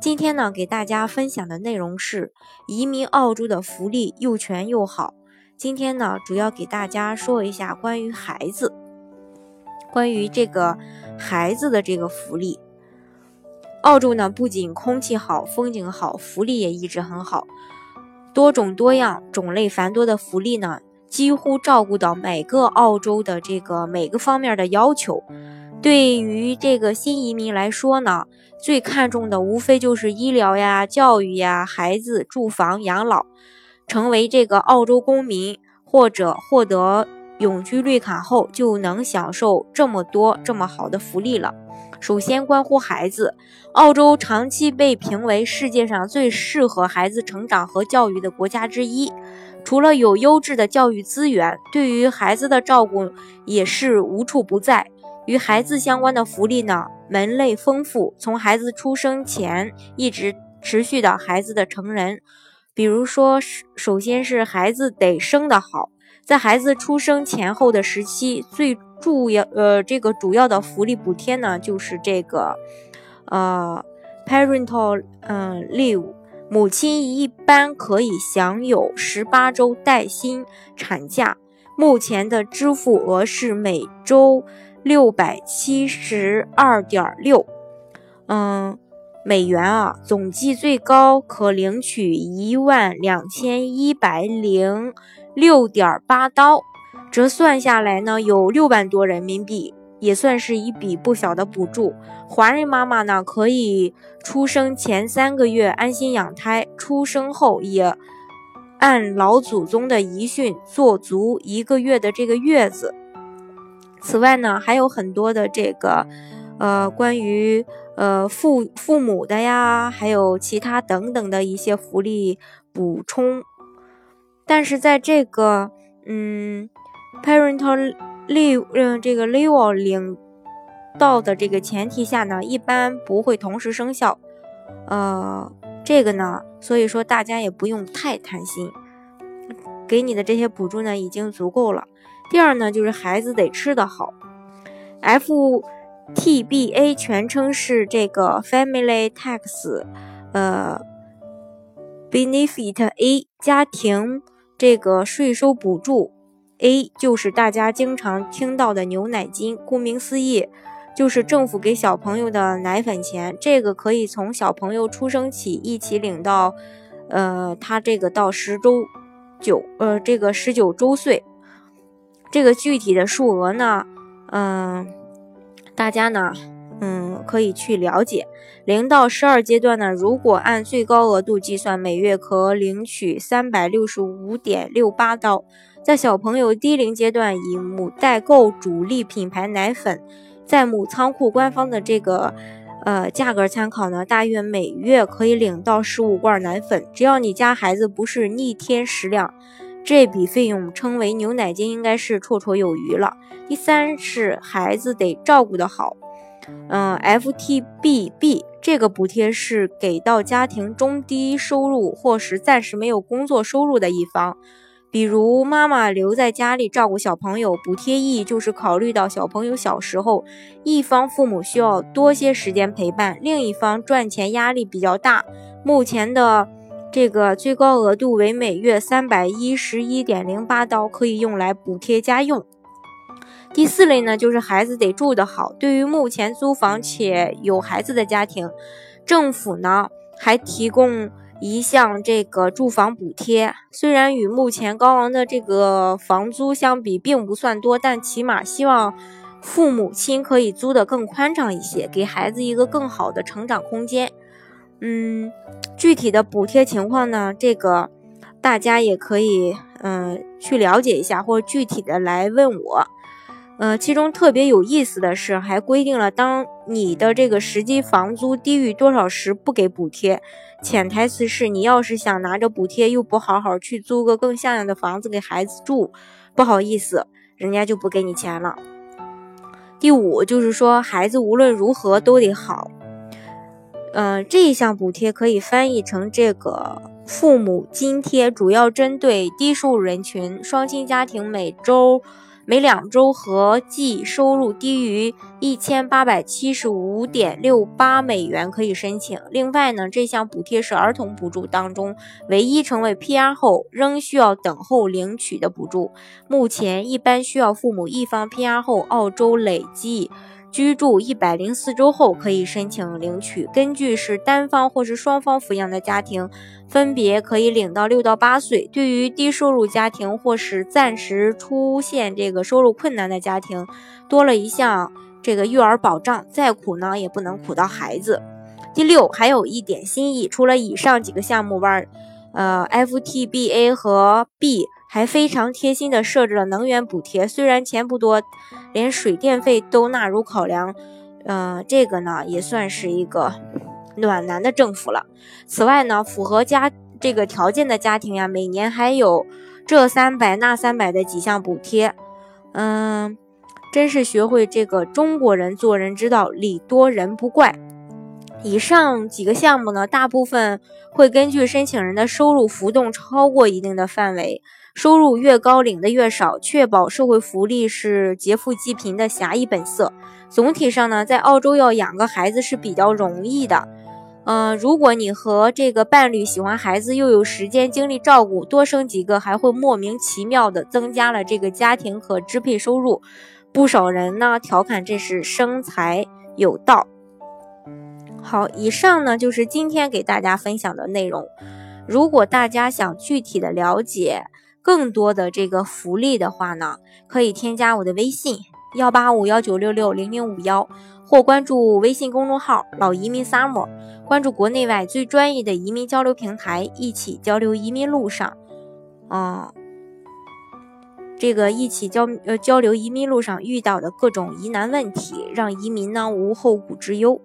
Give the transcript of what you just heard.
今天呢，给大家分享的内容是移民澳洲的福利又全又好。今天呢，主要给大家说一下关于孩子，关于这个孩子的这个福利。澳洲呢，不仅空气好、风景好，福利也一直很好，多种多样、种类繁多的福利呢，几乎照顾到每个澳洲的这个每个方面的要求。对于这个新移民来说呢，最看重的无非就是医疗呀、教育呀、孩子、住房、养老。成为这个澳洲公民或者获得永居绿卡后，就能享受这么多这么好的福利了。首先关乎孩子，澳洲长期被评为世界上最适合孩子成长和教育的国家之一。除了有优质的教育资源，对于孩子的照顾也是无处不在。与孩子相关的福利呢，门类丰富，从孩子出生前一直持续到孩子的成人。比如说，首先是孩子得生得好，在孩子出生前后的时期，最主要呃这个主要的福利补贴呢，就是这个呃 parental 嗯 leave，母亲一般可以享有十八周带薪产假，目前的支付额是每周。六百七十二点六，嗯，美元啊，总计最高可领取一万两千一百零六点八刀，折算下来呢，有六万多人民币，也算是一笔不小的补助。华人妈妈呢，可以出生前三个月安心养胎，出生后也按老祖宗的遗训做足一个月的这个月子。此外呢，还有很多的这个，呃，关于呃父父母的呀，还有其他等等的一些福利补充。但是在这个嗯，parental leave，嗯，这个 leave 领到的这个前提下呢，一般不会同时生效。呃，这个呢，所以说大家也不用太贪心，给你的这些补助呢，已经足够了。第二呢，就是孩子得吃得好。FTBA 全称是这个 Family Tax，呃，Benefit A 家庭这个税收补助 A 就是大家经常听到的牛奶金，顾名思义，就是政府给小朋友的奶粉钱。这个可以从小朋友出生起一起领到，呃，他这个到十周九，呃，这个十九周岁。这个具体的数额呢，嗯，大家呢，嗯，可以去了解。零到十二阶段呢，如果按最高额度计算，每月可领取三百六十五点六八刀。在小朋友低龄阶段，以母代购主力品牌奶粉，在母仓库官方的这个呃价格参考呢，大约每月可以领到十五罐奶粉。只要你家孩子不是逆天食量。这笔费用称为牛奶金，应该是绰绰有余了。第三是孩子得照顾得好，嗯，FTBB 这个补贴是给到家庭中低收入或是暂时没有工作收入的一方，比如妈妈留在家里照顾小朋友，补贴意义就是考虑到小朋友小时候，一方父母需要多些时间陪伴，另一方赚钱压力比较大，目前的。这个最高额度为每月三百一十一点零八刀，可以用来补贴家用。第四类呢，就是孩子得住得好。对于目前租房且有孩子的家庭，政府呢还提供一项这个住房补贴。虽然与目前高昂的这个房租相比并不算多，但起码希望父母亲可以租得更宽敞一些，给孩子一个更好的成长空间。嗯，具体的补贴情况呢？这个大家也可以嗯去了解一下，或者具体的来问我。呃，其中特别有意思的是，还规定了当你的这个实际房租低于多少时不给补贴。潜台词是你要是想拿着补贴又不好好去租个更像样的房子给孩子住，不好意思，人家就不给你钱了。第五就是说，孩子无论如何都得好。嗯，这一项补贴可以翻译成这个父母津贴，主要针对低收入人群，双亲家庭每周。每两周合计收入低于一千八百七十五点六八美元可以申请。另外呢，这项补贴是儿童补助当中唯一成为 PR 后仍需要等候领取的补助。目前一般需要父母一方 PR 后澳洲累计。居住一百零四周后可以申请领取。根据是单方或是双方抚养的家庭，分别可以领到六到八岁。对于低收入家庭或是暂时出现这个收入困难的家庭，多了一项这个育儿保障，再苦呢也不能苦到孩子。第六，还有一点心意，除了以上几个项目外，呃，FTBA 和 B。还非常贴心的设置了能源补贴，虽然钱不多，连水电费都纳入考量，嗯，这个呢也算是一个暖男的政府了。此外呢，符合家这个条件的家庭呀，每年还有这三百那三百的几项补贴，嗯，真是学会这个中国人做人之道，礼多人不怪。以上几个项目呢，大部分会根据申请人的收入浮动超过一定的范围。收入越高，领的越少，确保社会福利是劫富济贫的狭义本色。总体上呢，在澳洲要养个孩子是比较容易的。嗯，如果你和这个伴侣喜欢孩子，又有时间精力照顾，多生几个还会莫名其妙的增加了这个家庭可支配收入。不少人呢调侃这是生财有道。好，以上呢就是今天给大家分享的内容。如果大家想具体的了解，更多的这个福利的话呢，可以添加我的微信幺八五幺九六六零零五幺，或关注微信公众号“老移民 summer”，关注国内外最专业的移民交流平台，一起交流移民路上，嗯，这个一起交呃交流移民路上遇到的各种疑难问题，让移民呢无后顾之忧。